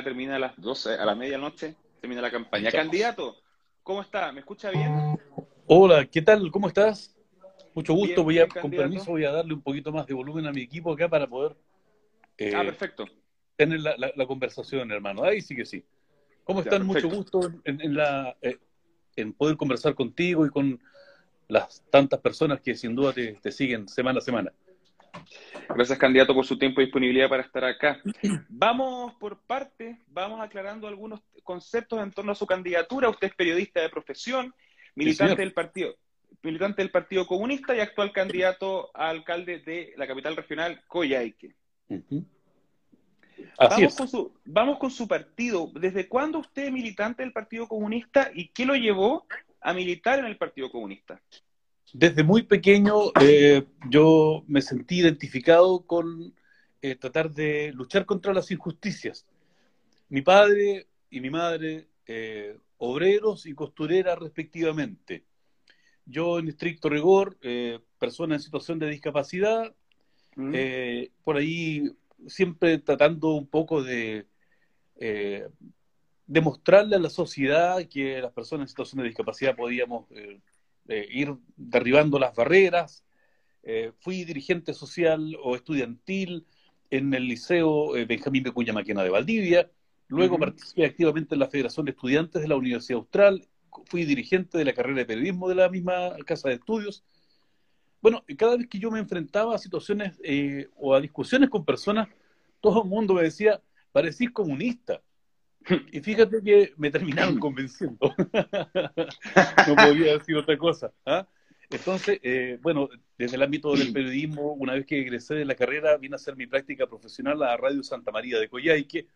termina a las 12, a la medianoche, termina la campaña. Candidato, ¿cómo está? ¿Me escucha bien? Hola, ¿qué tal? ¿Cómo estás? Mucho gusto. voy a, con permiso, voy a darle un poquito más de volumen a mi equipo acá para poder eh, ah, perfecto. tener la, conversación, hermano. Ahí sí que sí. ¿Cómo están? Mucho gusto en, la, eh, en poder conversar contigo y con las tantas personas que sin duda te, siguen semana a semana. Gracias, candidato, por su tiempo y disponibilidad para estar acá. Vamos por parte, vamos aclarando algunos conceptos en torno a su candidatura. Usted es periodista de profesión, militante del partido militante del Partido Comunista y actual candidato a alcalde de la capital regional, Coyhaique. vamos, Con su, vamos con su partido. ¿Desde cuándo usted es militante del Partido Comunista y qué lo llevó a militar en el Partido Comunista? Desde muy pequeño eh, yo me sentí identificado con eh, tratar de luchar contra las injusticias. Mi padre y mi madre, eh, obreros y costureras respectivamente. Yo en estricto rigor, persona en situación de discapacidad, mm. por ahí siempre tratando un poco de demostrarle a la sociedad que las personas en situación de discapacidad podíamos eh, eh, ir derribando las barreras. Eh, fui dirigente social o estudiantil en el Liceo Benjamín Becuña Maquena de Valdivia. Luego participé activamente en la Federación de Estudiantes de la Universidad Austral. Fui dirigente de la carrera de periodismo de la misma casa de estudios. Bueno, cada vez que yo me enfrentaba a situaciones o a discusiones con personas, todo el mundo me decía, parecís comunista. Y fíjate que me terminaron convenciendo. no podía decir otra cosa. ¿ah? Entonces, eh, bueno, desde el ámbito del periodismo, una vez que egresé de la carrera, vine a hacer mi práctica profesional a Radio Santa María de Coyhaique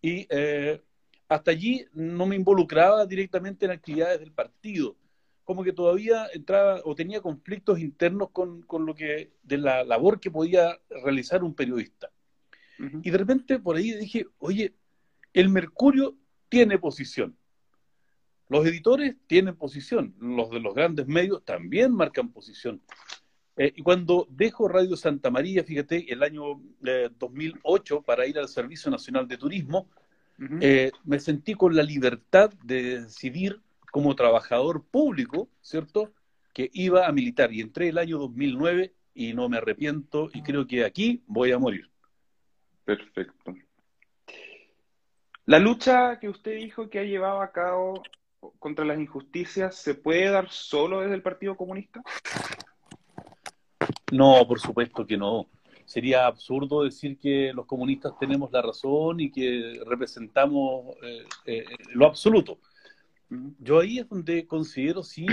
y eh, hasta allí no me involucraba directamente en actividades del partido. Como que todavía entraba o tenía conflictos internos con, con lo que, de la labor que podía realizar un periodista. Y de repente por ahí dije, oye, el Mercurio tiene posición. Los editores tienen posición, los de los grandes medios también marcan posición. Eh, y cuando dejo Radio Santa María, fíjate, el año 2008 eh, para ir al Servicio Nacional de Turismo, eh, me sentí con la libertad de decidir como trabajador público, ¿cierto?, que iba a militar. Y entré el año 2009 y no me arrepiento y creo que aquí voy a morir. Perfecto. La lucha que usted dijo que ha llevado a cabo contra las injusticias, ¿se puede dar solo desde el Partido Comunista? No, por supuesto que no. Sería absurdo decir que los comunistas tenemos la razón y que representamos eh, eh, lo absoluto. Yo ahí es donde considero, sí,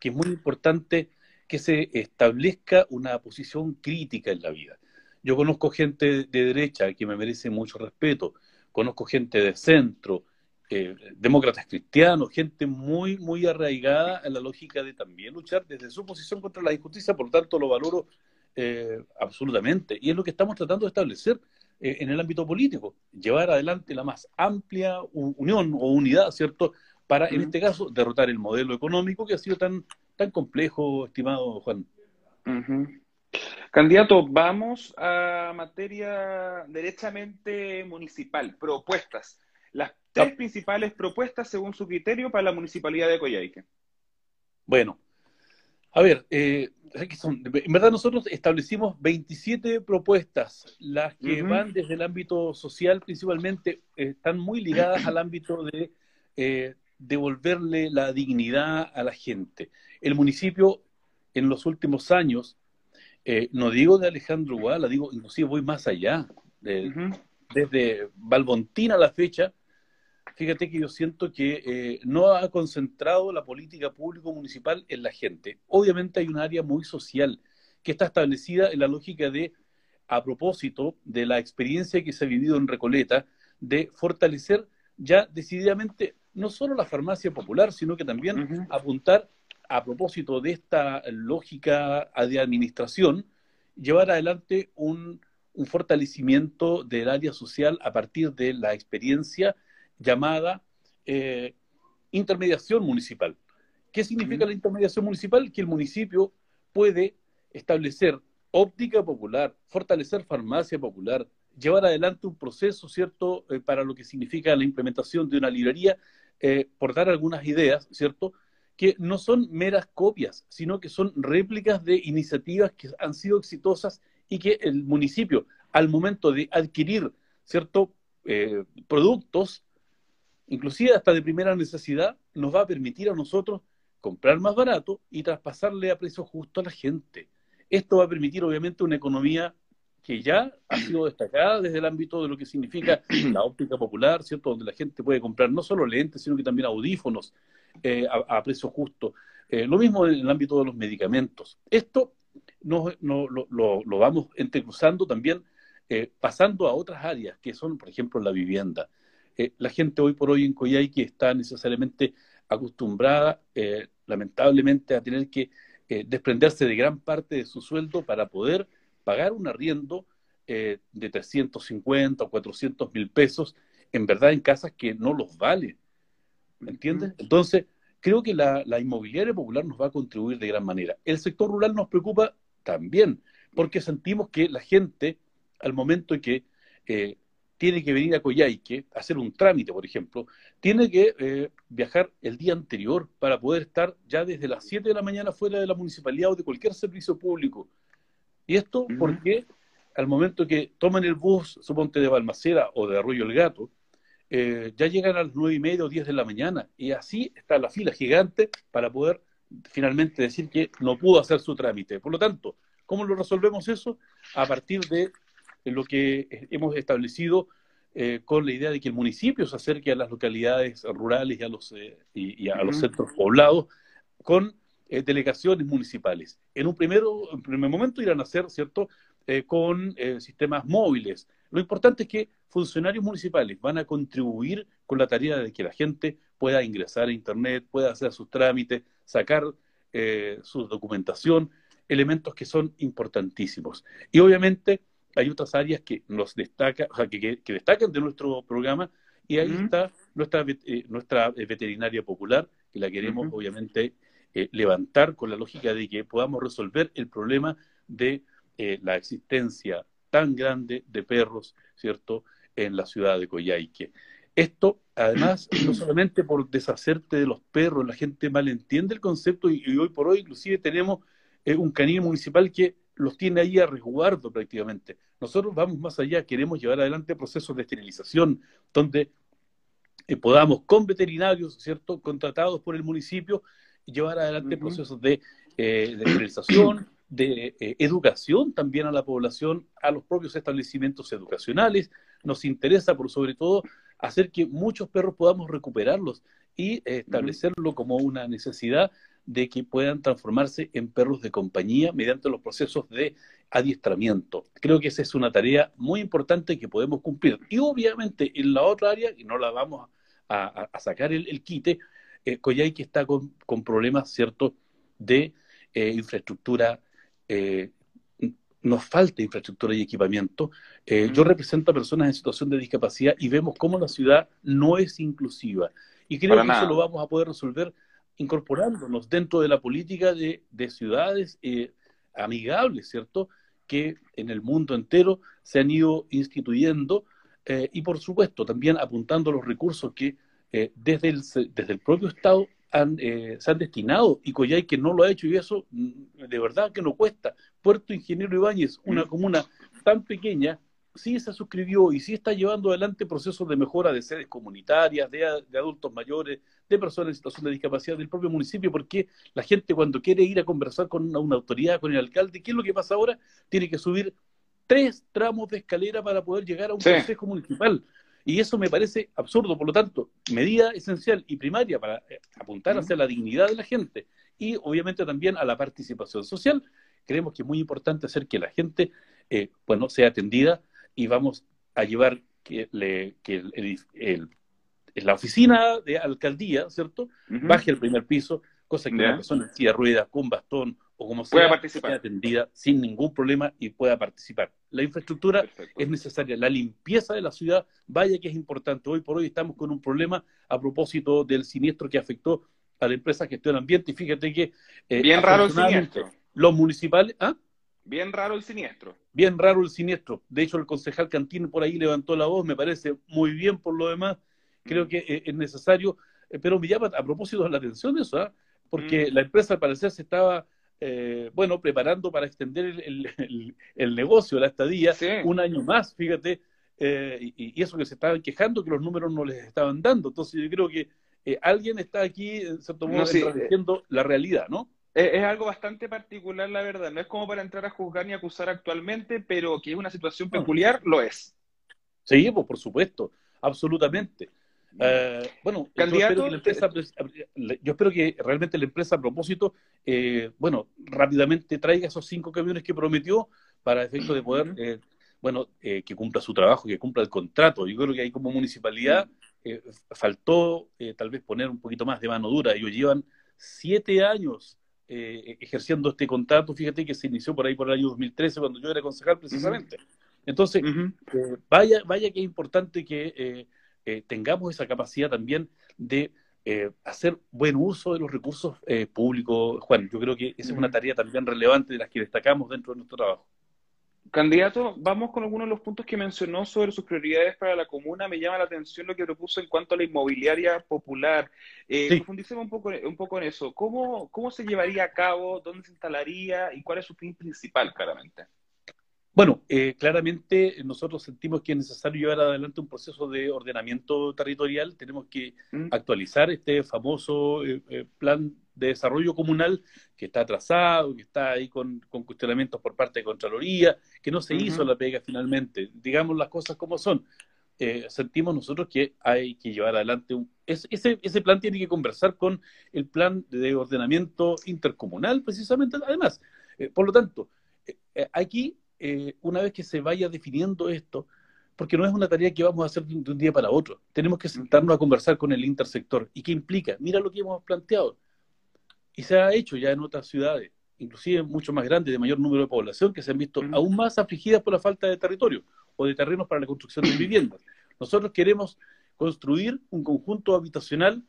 que es muy importante que se establezca una posición crítica en la vida. Yo conozco gente de derecha que me merece mucho respeto, conozco gente de centro, eh, demócratas cristianos, gente muy, muy arraigada en la lógica de también luchar desde su posición contra la injusticia, por lo tanto lo valoro eh, absolutamente. Y es lo que estamos tratando de establecer eh, en el ámbito político, llevar adelante la más amplia unión o unidad, ¿cierto? Para, en este caso, derrotar el modelo económico que ha sido tan, tan complejo, estimado Juan. Candidato, vamos a materia derechamente municipal, propuestas. Las tres principales propuestas según su criterio para la municipalidad de Coyhaique. Bueno, a ver, eh, en verdad nosotros establecimos 27 propuestas, las que van desde el ámbito social principalmente, están muy ligadas al ámbito de eh, devolverle la dignidad a la gente. El municipio en los últimos años eh, no digo de Alejandro Guala, digo, inclusive voy más allá. Desde Balbontina a la fecha, fíjate que yo siento que eh, no ha concentrado la política público municipal en la gente. Obviamente hay un área muy social que está establecida en la lógica de, a propósito de la experiencia que se ha vivido en Recoleta, de fortalecer ya decididamente no solo la farmacia popular, sino que también apuntar a propósito de esta lógica de administración, llevar adelante un, fortalecimiento del área social a partir de la experiencia llamada eh, intermediación municipal. ¿Qué significa la intermediación municipal? Que el municipio puede establecer óptica popular, fortalecer farmacia popular, llevar adelante un proceso, ¿cierto?, eh, para lo que significa la implementación de una librería, eh, por dar algunas ideas, ¿cierto?, que no son meras copias, sino que son réplicas de iniciativas que han sido exitosas y que el municipio, al momento de adquirir, ¿cierto?, eh, productos, inclusive hasta de primera necesidad, nos va a permitir a nosotros comprar más barato y traspasarle a precio justo a la gente. Esto va a permitir, obviamente, una economía que ya ha sido destacada desde el ámbito de lo que significa la óptica popular, ¿cierto? Donde la gente puede comprar no solo lentes, sino que también audífonos eh, a, precio justo. Eh, lo mismo en el ámbito de los medicamentos. Esto no, lo, vamos entrecruzando también, eh, pasando a otras áreas, que son, por ejemplo, la vivienda. la gente hoy por hoy en Coyhaique está necesariamente acostumbrada, lamentablemente, a tener que desprenderse de gran parte de su sueldo para poder pagar un arriendo eh, de 350 o 400 mil pesos, en verdad en casas que no los vale. ¿Me entiendes? Entonces, creo que la, inmobiliaria popular nos va a contribuir de gran manera. El sector rural nos preocupa también, porque sentimos que la gente, al momento en que eh, tiene que venir a Coyhaique, hacer un trámite, por ejemplo, tiene que eh, viajar el día anterior para poder estar ya desde las 7 de la mañana fuera de la municipalidad o de cualquier servicio público. Y esto porque al momento que toman el bus, suponte de Balmaceda o de Arroyo el Gato, eh, ya llegan a las nueve y media o diez de la mañana y así está la fila gigante para poder finalmente decir que no pudo hacer su trámite. Por lo tanto, ¿cómo lo resolvemos eso? A partir de lo que hemos establecido eh, con la idea de que el municipio se acerque a las localidades rurales y a los, eh, y, a los centros poblados con eh, delegaciones municipales. En un, primero, primer momento irán a ser, ¿cierto?, eh, con eh, sistemas móviles. Lo importante es que funcionarios municipales van a contribuir con la tarea de que la gente pueda ingresar a Internet, pueda hacer sus trámites, sacar su documentación, elementos que son importantísimos. Y obviamente hay otras áreas que nos destaca, o sea, que, destacan de nuestro programa, y ahí está nuestra, nuestra veterinaria popular, que la queremos obviamente eh, levantar con la lógica de que podamos resolver el problema de eh, la existencia tan grande de perros, ¿cierto?, en la ciudad de Coyhaique. Esto, además, no solamente por deshacerte de los perros, la gente malentiende el concepto y, hoy por hoy inclusive tenemos eh, un canil municipal que los tiene ahí a resguardo prácticamente. Nosotros vamos más allá, queremos llevar adelante procesos de esterilización donde podamos con veterinarios, ¿cierto?, contratados por el municipio, llevar adelante procesos de, eh, de de eh, educación también a la población, a los propios establecimientos educacionales. Nos interesa, por sobre todo, hacer que muchos perros podamos recuperarlos y eh, establecerlo como una necesidad de que puedan transformarse en perros de compañía mediante los procesos de adiestramiento. Creo que esa es una tarea muy importante que podemos cumplir. Y obviamente en la otra área, y no la vamos a, sacar el, el quite, eh, que está con, problemas, ¿cierto?, de eh, infraestructura, eh, nos falta infraestructura y equipamiento. Eh, yo represento a personas en situación de discapacidad y vemos cómo la ciudad no es inclusiva. Y creo que eso lo vamos a poder resolver incorporándonos dentro de la política de, de ciudades amigables, ¿cierto?, que en el mundo entero se han ido instituyendo y, por supuesto, también apuntando los recursos que eh, desde, el, desde el propio Estado han, eh, se han destinado y Coyay que no lo ha hecho y eso mm, de verdad que no cuesta. Puerto Ingeniero Ibáñez, una comuna tan pequeña, sí se suscribió y sí está llevando adelante procesos de mejora de sedes comunitarias, de, adultos mayores, de personas en situación de discapacidad del propio municipio, porque la gente cuando quiere ir a conversar con una, autoridad, con el alcalde, ¿qué es lo que pasa ahora? Tiene que subir tres tramos de escalera para poder llegar a un consejo municipal. Y eso me parece absurdo, por lo tanto, medida esencial y primaria para eh, apuntar hacia la dignidad de la gente y obviamente también a la participación social. Creemos que es muy importante hacer que la gente eh, bueno, sea atendida y vamos a llevar que, le, que la oficina de alcaldía, ¿cierto? Baje al primer piso, cosa que una persona en silla ruedas, con bastón o como sea, participar. atendida sin ningún problema y pueda participar. La infraestructura es necesaria, la limpieza de la ciudad, vaya que es importante. Hoy por hoy estamos con un problema a propósito del siniestro que afectó a la empresa Gestión Ambiente y fíjate que... Eh, Bien raro el siniestro. Los municipales... ¿ah? Bien raro el siniestro. Bien raro el siniestro. De hecho, el concejal Cantino por ahí levantó la voz, me parece muy bien por lo demás. Creo mm. que eh, es necesario, eh, pero me llama a propósito de la atención eso, ¿ah? porque mm. la empresa al parecer se estaba, eh, bueno, preparando para extender el, el, negocio, la estadía, un año más, fíjate, y, eso que se estaban quejando, que los números no les estaban dando. Entonces yo creo que alguien está aquí, en cierto modo, no, la realidad, ¿no? Es, algo bastante particular, la verdad. No es como para entrar a juzgar ni acusar actualmente, pero que es una situación peculiar, lo es. Sí, pues por supuesto, absolutamente. Eh, bueno, yo espero, que la empresa, yo espero que realmente la empresa a propósito, eh, bueno, rápidamente traiga esos cinco camiones que prometió para efecto de poder, eh, bueno, que cumpla su trabajo, que cumpla el contrato. Yo creo que ahí como municipalidad faltó tal vez poner un poquito más de mano dura. Ellos llevan siete años ejerciendo este contrato, fíjate que se inició por ahí por el año 2013, cuando yo era concejal precisamente. Entonces, vaya, vaya que es importante que eh, tengamos esa capacidad también de hacer buen uso de los recursos públicos, Juan. Yo creo que esa es una tarea también relevante de las que destacamos dentro de nuestro trabajo. Candidato, vamos con algunos de los puntos que mencionó sobre sus prioridades para la comuna. Me llama la atención lo que propuso en cuanto a la inmobiliaria popular. Eh, Profundicemos un poco, un poco en eso. ¿Cómo, ¿Cómo se llevaría a cabo? ¿Dónde se instalaría? ¿Y cuál es su fin principal, claramente? Bueno, eh, claramente nosotros sentimos que es necesario llevar adelante un proceso de ordenamiento territorial. Tenemos que mm. actualizar este famoso eh, eh, plan de desarrollo comunal que está atrasado, que está ahí con, cuestionamientos por parte de Contraloría, que no se hizo la pega finalmente. Digamos las cosas como son. Eh, sentimos nosotros que hay que llevar adelante un... ese, ese plan tiene que conversar con el plan de ordenamiento intercomunal, precisamente, además. Por lo tanto, eh, una vez que se vaya definiendo esto, porque no es una tarea que vamos a hacer de un día para otro, tenemos que sentarnos a conversar con el intersector. ¿Y qué implica? Mira lo que hemos planteado y se ha hecho ya en otras ciudades, inclusive mucho más grandes, de mayor número de población, que se han visto aún más afligidas por la falta de territorio o de terrenos para la construcción de viviendas. Nosotros queremos construir un conjunto habitacional,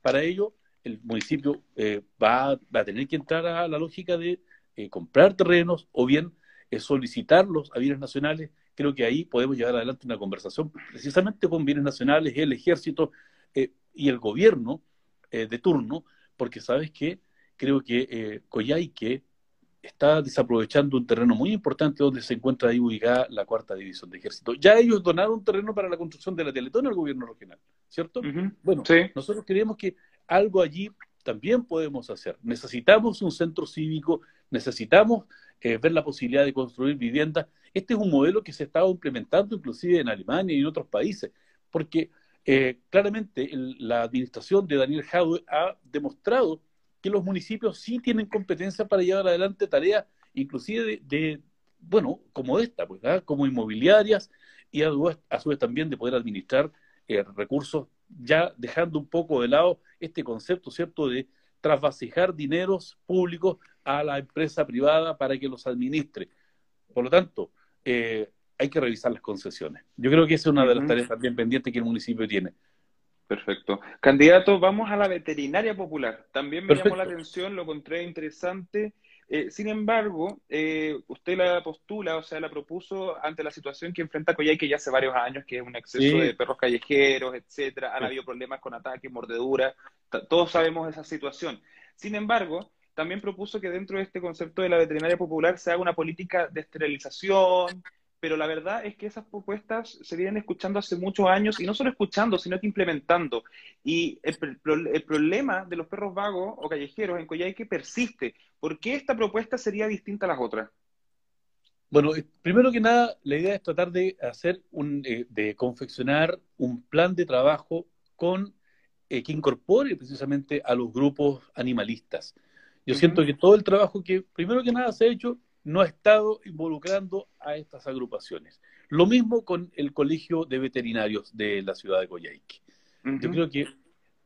para ello el municipio eh, va, a tener que entrar a la lógica de eh, comprar terrenos o bien eh, solicitarlos a bienes nacionales. Creo que ahí podemos llevar adelante una conversación precisamente con bienes nacionales, el ejército y el gobierno de turno porque sabes que creo que eh, Coyhaique está desaprovechando un terreno muy importante donde se encuentra ahí ubicada la cuarta división de ejército. Ya ellos donaron un terreno para la construcción de la Teletón al gobierno regional, ¿cierto? Bueno, nosotros creemos que algo allí también podemos hacer. Necesitamos un centro cívico, necesitamos eh, ver la posibilidad de construir viviendas. Este es un modelo que se está implementando inclusive en Alemania y en otros países, porque eh, claramente la administración de Daniel Jadwe ha demostrado que los municipios sí tienen competencia para llevar adelante tareas, inclusive de, bueno, como esta, pues, ¿ah? como inmobiliarias, y a, su vez también de poder administrar eh, recursos, ya dejando un poco de lado este concepto, ¿cierto?, de trasvasejar dineros públicos a la empresa privada para que los administre. Por lo tanto, eh, hay que revisar las concesiones. Yo creo que esa es una de las tareas también pendientes que el municipio tiene. Perfecto. Candidato, vamos a la veterinaria popular. También me llamó la atención, lo encontré interesante. Eh, sin embargo, eh, usted la postula, o sea, la propuso ante la situación que enfrenta Coyhaique ya hace varios años, que es un exceso de perros callejeros, etcétera. Han habido problemas con ataques, mordeduras. Todos sabemos esa situación. Sin embargo, también propuso que dentro de este concepto de la veterinaria popular se haga una política de esterilización, pero la verdad es que esas propuestas se vienen escuchando hace muchos años, y no solo escuchando, sino que implementando. Y el, problema de los perros vagos o callejeros en Coyhaique persiste. ¿Por qué esta propuesta sería distinta a las otras? Bueno, eh, primero que nada, la idea es tratar de hacer un, eh, de confeccionar un plan de trabajo con eh, que incorpore precisamente a los grupos animalistas. Yo siento que todo el trabajo que, primero que nada, se ha hecho no ha estado involucrando a estas agrupaciones. Lo mismo con el Colegio de Veterinarios de la ciudad de Coyhaique. Yo creo que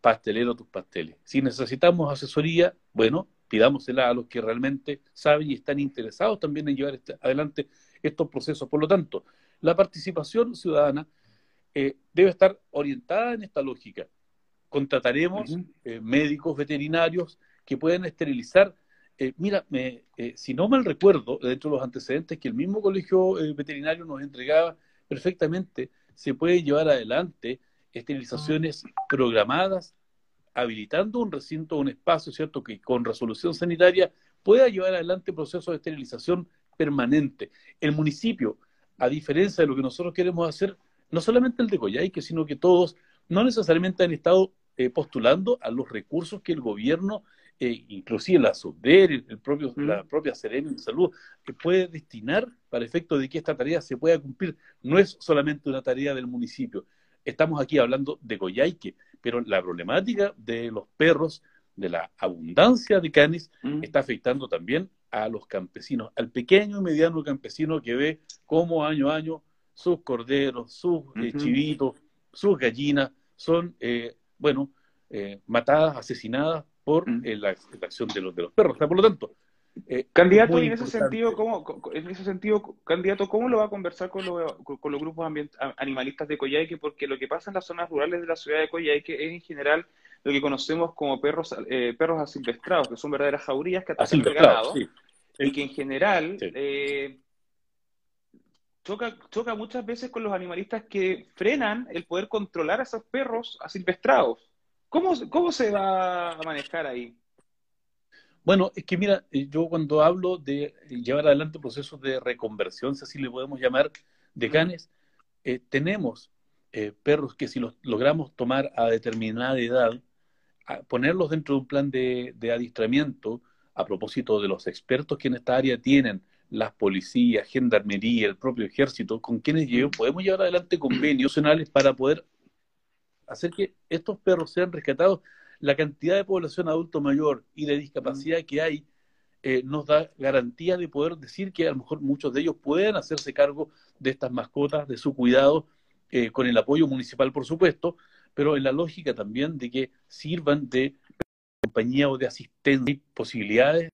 pastelero tus pasteles. Si necesitamos asesoría, bueno, pidámosela a los que realmente saben y están interesados también en llevar este, adelante estos procesos. Por lo tanto, la participación ciudadana eh, debe estar orientada en esta lógica. Contrataremos eh, médicos veterinarios que puedan esterilizar eh, mira, me, eh, si no mal recuerdo, dentro de los antecedentes que el mismo colegio eh, veterinario nos entregaba perfectamente, se puede llevar adelante esterilizaciones programadas, habilitando un recinto, un espacio, ¿cierto?, que con resolución sanitaria pueda llevar adelante procesos de esterilización permanente. El municipio, a diferencia de lo que nosotros queremos hacer, no solamente el de Coyhaique, sino que todos, no necesariamente han estado postulando a los recursos que el gobierno eh, inclusive la SUDER, el propio, la propia Serena de Salud, que puede destinar para efecto de que esta tarea se pueda cumplir. No es solamente una tarea del municipio. Estamos aquí hablando de Coyhaique, pero la problemática de los perros, de la abundancia de canes, está afectando también a los campesinos, al pequeño y mediano campesino que ve cómo año a año sus corderos, sus eh, chivitos, sus gallinas son, eh, bueno, matadas, asesinadas por mm. eh, la, acción de los, de los perros. por lo tanto, eh, candidato, en ese sentido, ¿cómo, en ese sentido, candidato, ¿cómo lo va a conversar con, con, los grupos animalistas de Coyhaique? Porque lo que pasa en las zonas rurales de la ciudad de Coyhaique es en general lo que conocemos como perros eh, perros asilvestrados, que son verdaderas jaurías que atacan el ganado, y que en general eh, choca, choca muchas veces con los animalistas que frenan el poder controlar a esos perros asilvestrados. ¿Cómo, ¿Cómo se va a manejar ahí? Bueno, es que mira, eh, yo cuando hablo de llevar adelante procesos de reconversión, si así le podemos llamar, de canes, eh, tenemos eh, perros que si los logramos tomar a determinada edad, ponerlos dentro de un plan de, de, adiestramiento, a propósito de los expertos que en esta área tienen, las policías, gendarmería, el propio ejército, con quienes podemos llevar adelante convenios nacionales para poder hacer que estos perros sean rescatados, la cantidad de población adulto mayor y de discapacidad que hay eh, nos da garantía de poder decir que a lo mejor muchos de ellos puedan hacerse cargo de estas mascotas, de su cuidado, eh, con el apoyo municipal, por supuesto, pero en la lógica también de que sirvan de compañía o de asistencia y posibilidades.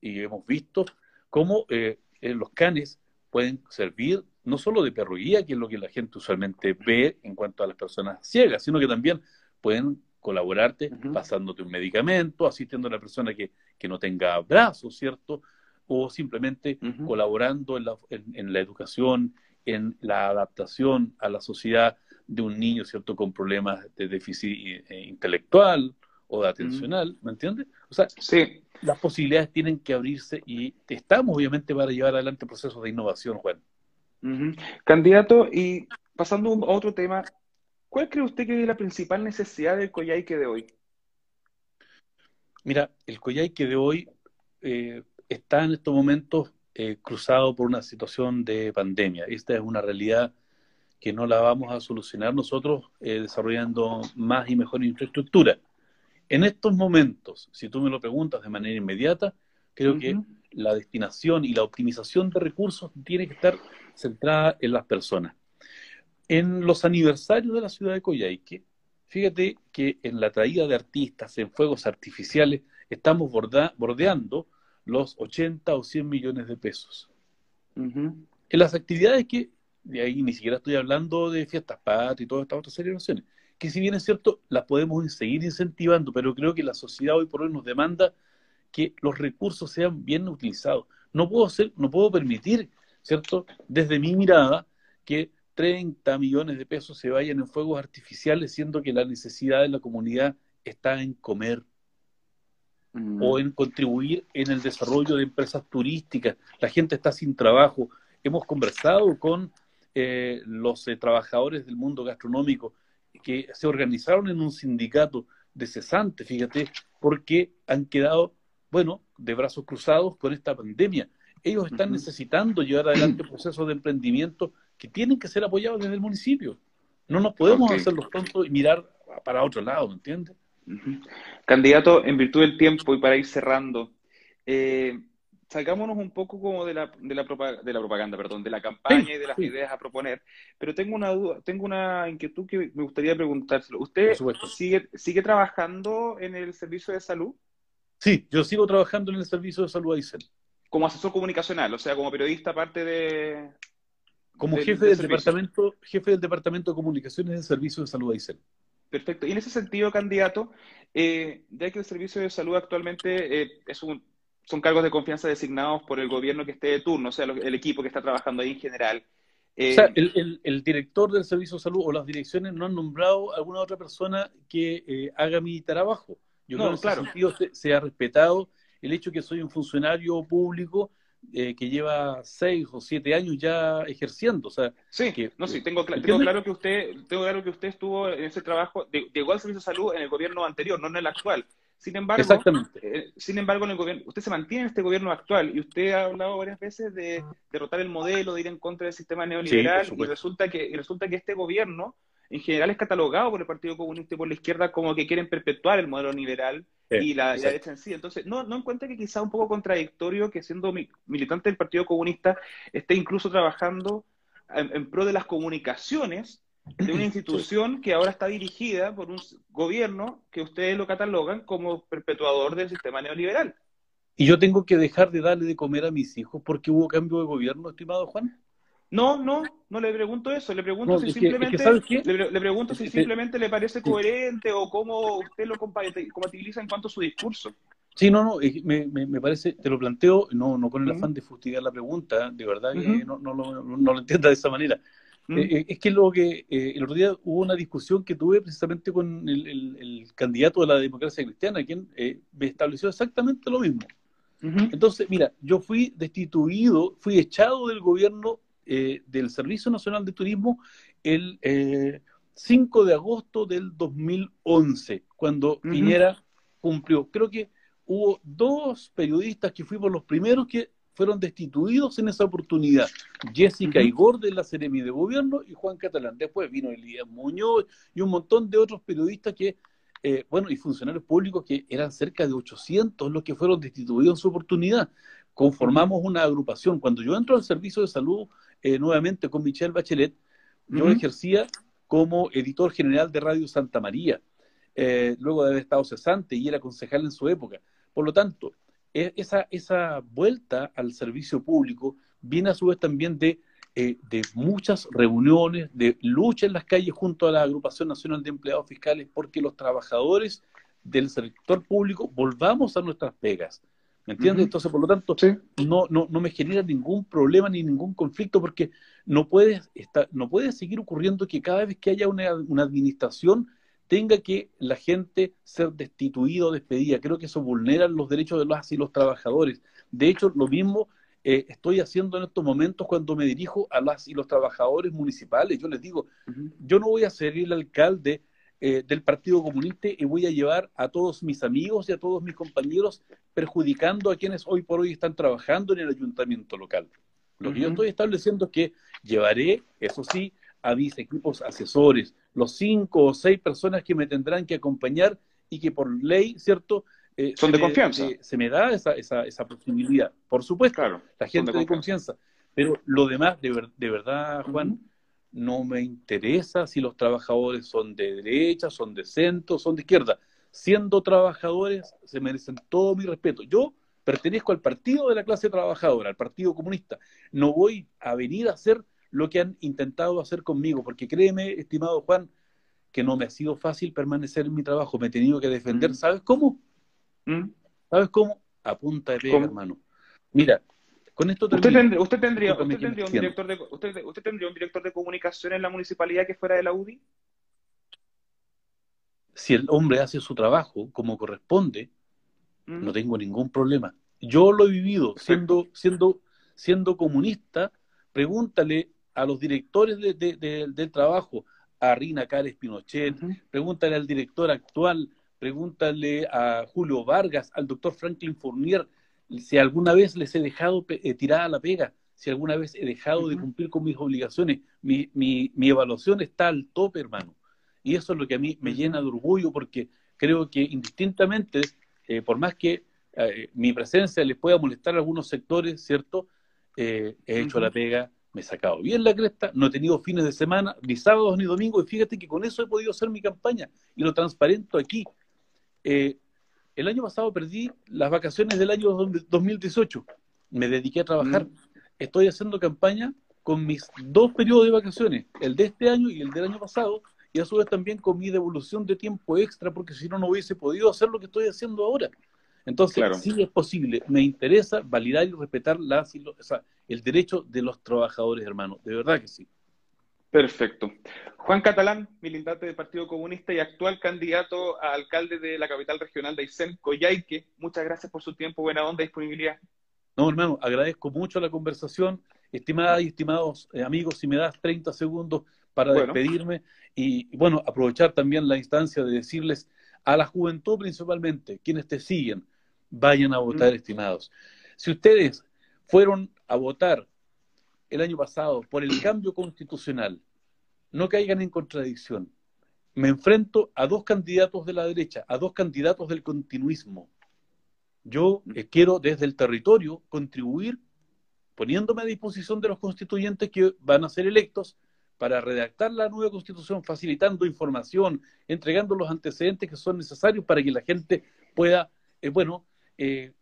Y hemos visto cómo eh, los canes pueden servir no solo de perruguía, que es lo que la gente usualmente ve en cuanto a las personas ciegas, sino que también pueden colaborarte pasándote un medicamento, asistiendo a una persona que, que no tenga brazos, ¿cierto? O simplemente colaborando en la, en, la educación, en la adaptación a la sociedad de un niño, ¿cierto? Con problemas de déficit eh, intelectual o de atencional, ¿me entiendes? O sea, sí. las posibilidades tienen que abrirse y estamos obviamente para llevar adelante procesos de innovación, Juan. Candidato, y pasando a otro tema, ¿cuál cree usted que es la principal necesidad del Coyhaique de hoy? Mira, el Coyhaique de hoy eh, está en estos momentos eh, cruzado por una situación de pandemia. Esta es una realidad que no la vamos a solucionar nosotros eh, desarrollando más y mejor infraestructura. En estos momentos, si tú me lo preguntas de manera inmediata, creo que la destinación y la optimización de recursos tiene que estar centrada en las personas. En los aniversarios de la ciudad de Coyhaique, fíjate que en la traída de artistas, en fuegos artificiales, estamos bordeando los 80 o 100 millones de pesos. En las actividades que, de ahí ni siquiera estoy hablando de fiestas patrias y todas estas otras celebraciones, que si bien es cierto, las podemos seguir incentivando, pero creo que la sociedad hoy por hoy nos demanda que los recursos sean bien utilizados. No puedo, ser, no puedo permitir ¿cierto? Desde mi mirada, que 30 millones de pesos se vayan en fuegos artificiales, siendo que la necesidad de la comunidad está en comer mm. o en contribuir en el desarrollo de empresas turísticas. La gente está sin trabajo. Hemos conversado con eh, los eh, trabajadores del mundo gastronómico que se organizaron en un sindicato de cesantes, fíjate, porque han quedado, bueno, de brazos cruzados con esta pandemia. Ellos están necesitando llevar adelante procesos de emprendimiento que tienen que ser apoyados desde el municipio. No nos podemos hacer los tontos y mirar para otro lado, ¿me entiendes? Candidato, en virtud del tiempo y para ir cerrando, eh, salgámonos un poco como de la, de la, de la propaganda, perdón, de la campaña y de las ideas a proponer, pero tengo una duda, tengo una inquietud que me gustaría preguntárselo. ¿Usted sigue, sigue trabajando en el servicio de salud? Sí, yo sigo trabajando en el servicio de salud Aysén como asesor comunicacional, o sea, como periodista aparte de... Como jefe del departamento, jefe del departamento de comunicaciones del Servicio de Salud Aysén. Perfecto. Y en ese sentido, candidato, eh, ya que el servicio de salud actualmente eh, es un, son cargos de confianza designados por el gobierno que esté de turno, o sea, el equipo que está trabajando ahí en general. o sea, el, director del servicio de salud o las direcciones no han nombrado a alguna otra persona que haga mi trabajo. Yo no, creo que en claro. ese sentido se, ha respetado el hecho que soy un funcionario público eh, que lleva seis o siete años ya ejerciendo. O sea, sí, que, no, sí, tengo, tengo, claro que usted, tengo claro que usted estuvo en ese trabajo, de, llegó al servicio de salud en el gobierno anterior, no en el actual. Sin embargo, Exactamente. Eh, sin embargo, en el gobierno, usted se mantiene en este gobierno actual y usted ha hablado varias veces de derrotar el modelo, de ir en contra del sistema neoliberal y resulta que y resulta que este gobierno en general es catalogado por el Partido Comunista y por la izquierda como que quieren perpetuar el modelo liberal y la, derecha en sí. Entonces, ¿no, ¿no encuentra que quizá un poco contradictorio que siendo militante del Partido Comunista esté incluso trabajando en, pro de las comunicaciones de una institución que ahora está dirigida por un gobierno que ustedes lo catalogan como perpetuador del sistema neoliberal? ¿Y yo tengo que dejar de darle de comer a mis hijos porque hubo cambio de gobierno, estimado Juan? No, no, no le pregunto eso, le pregunto si simplemente le, pregunto si simplemente le parece coherente o cómo usted lo compatibiliza en cuanto a su discurso. Sí, no, no, me, me, parece, te lo planteo, no, no con el afán de fustigar la pregunta, de verdad que no, no, no, no, lo entienda de esa manera. Eh, eh, es que lo que eh, el otro día hubo una discusión que tuve precisamente con el, candidato de la democracia cristiana, quien me estableció exactamente lo mismo. Entonces, mira, yo fui destituido, fui echado del gobierno eh, del Servicio Nacional de Turismo el 5 eh, de agosto del 2011, cuando Piñera cumplió. Creo que hubo dos periodistas que fuimos los primeros que fueron destituidos en esa oportunidad. Jessica Igor de la Seremi de Gobierno y Juan Catalán. Después vino Elías Muñoz y un montón de otros periodistas que, eh, bueno, y funcionarios públicos que eran cerca de 800 los que fueron destituidos en su oportunidad. Conformamos una agrupación. Cuando yo entro al servicio de salud eh, nuevamente con Michelle Bachelet, yo ejercía como editor general de Radio Santa María, eh, luego de haber estado cesante y era concejal en su época. Por lo tanto, e, esa, esa vuelta al servicio público viene a su vez también de, eh, de muchas reuniones, de lucha en las calles junto a la Agrupación Nacional de Empleados Fiscales, porque los trabajadores del sector público volvamos a nuestras pegas. ¿Me entiendes? Entonces, por lo tanto, no, no, no me genera ningún problema ni ningún conflicto porque no puede, estar, no puede seguir ocurriendo que cada vez que haya una, una administración tenga que la gente ser destituida o despedida. Creo que eso vulnera los derechos de los y los trabajadores. De hecho, lo mismo eh, estoy haciendo en estos momentos cuando me dirijo a las y los trabajadores municipales. Yo les digo, yo no voy a ser el alcalde eh, del Partido Comunista y voy a llevar a todos mis amigos y a todos mis compañeros perjudicando a quienes hoy por hoy están trabajando en el ayuntamiento local. Lo que yo estoy estableciendo es que llevaré, eso sí, a mis equipos asesores, los cinco o seis personas que me tendrán que acompañar y que por ley, ¿cierto? Eh, Son de confianza. se me da esa, esa, esa posibilidad. Por supuesto, la gente de, confianza. Pero lo demás, de, de verdad, Juan, no me interesa si los trabajadores son de derecha, son de centro, son de izquierda. Siendo trabajadores, se merecen todo mi respeto. Yo pertenezco al partido de la clase trabajadora, al Partido Comunista. No voy a venir a hacer lo que han intentado hacer conmigo, porque créeme, estimado Juan, que no me ha sido fácil permanecer en mi trabajo. Me he tenido que defender. Mm. ¿Sabes cómo? Mm. ¿Sabes cómo? A punta de pega, hermano. Mira, ¿Usted, tendría, usted, tendría, un director de, usted, tendría un director de comunicación en la municipalidad que fuera de la UDI? Si el hombre hace su trabajo como corresponde, no tengo ningún problema. Yo lo he vivido siendo, siendo, siendo comunista. Pregúntale a los directores del trabajo, a Rina Cárez Pinochet, pregúntale al director actual, pregúntale a Julio Vargas, al doctor Franklin Fournier, si alguna vez les he dejado eh, tirada la pega, si alguna vez he dejado de cumplir con mis obligaciones, mi, mi, mi, evaluación está al tope, hermano. Y eso es lo que a mí me llena de orgullo porque creo que indistintamente, eh, por más que eh, mi presencia les pueda molestar a algunos sectores, ¿cierto? he hecho la pega, me he sacado bien la cresta, no he tenido fines de semana, ni sábados ni domingos, y fíjate que con eso he podido hacer mi campaña y lo transparento aquí. Eh, el año pasado perdí las vacaciones del año 2018. Me dediqué a trabajar. Mm. Estoy haciendo campaña con mis dos periodos de vacaciones, el de este año y el del año pasado, y a su vez también con mi devolución de tiempo extra, porque si no, no hubiese podido hacer lo que estoy haciendo ahora. Entonces, sí es posible. Me interesa validar y respetar la, el derecho de los trabajadores, hermanos. De verdad que sí. Perfecto. Juan Catalán, militante del Partido Comunista y actual candidato a alcalde de la capital regional de Aysén, Coyhaique. Muchas gracias por su tiempo, buena onda y disponibilidad. No, hermano, agradezco mucho la conversación. Estimadas y estimados eh, amigos, si me das 30 segundos para despedirme y, bueno, aprovechar también la instancia de decirles a la juventud principalmente, quienes te siguen, vayan a votar, mm. estimados. Si ustedes fueron a votar el año pasado por el cambio constitucional, no caigan en contradicción. Me enfrento a dos candidatos de la derecha, a dos candidatos del continuismo. Yo eh, quiero desde el territorio contribuir poniéndome a disposición de los constituyentes que van a ser electos para redactar la nueva constitución, facilitando información, entregando los antecedentes que son necesarios para que la gente pueda, eh, bueno, eh,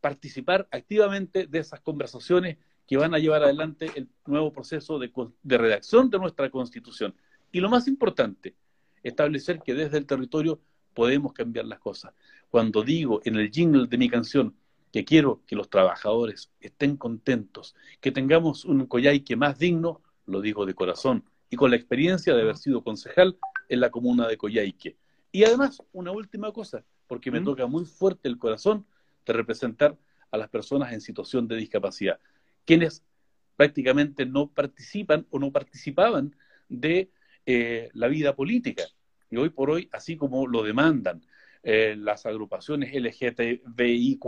participar activamente de esas conversaciones que van a llevar adelante el nuevo proceso de, redacción de nuestra Constitución. Y lo más importante, establecer que desde el territorio podemos cambiar las cosas. Cuando digo en el jingle de mi canción que quiero que los trabajadores estén contentos, que tengamos un Coyhaique más digno, lo digo de corazón y con la experiencia de haber sido concejal en la comuna de Coyhaique. Y además, una última cosa, porque me toca muy fuerte el corazón de representar a las personas en situación de discapacidad quienes prácticamente no participan o no participaban de eh, la vida política. Y hoy por hoy, así como lo demandan eh, las agrupaciones LGTBIQ,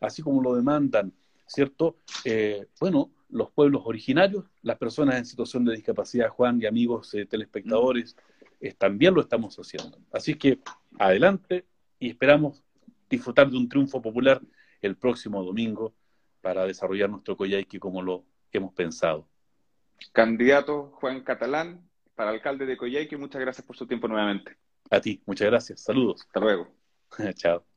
así como lo demandan, ¿cierto? Eh, bueno, los pueblos originarios, las personas en situación de discapacidad, Juan y amigos telespectadores, también lo estamos haciendo. Así que adelante y esperamos disfrutar de un triunfo popular el próximo domingo para desarrollar nuestro Coyhaique como lo hemos pensado. Candidato Juan Catalán para alcalde de Coyhaique, muchas gracias por su tiempo nuevamente. A ti, muchas gracias. Saludos. Hasta luego. Chao.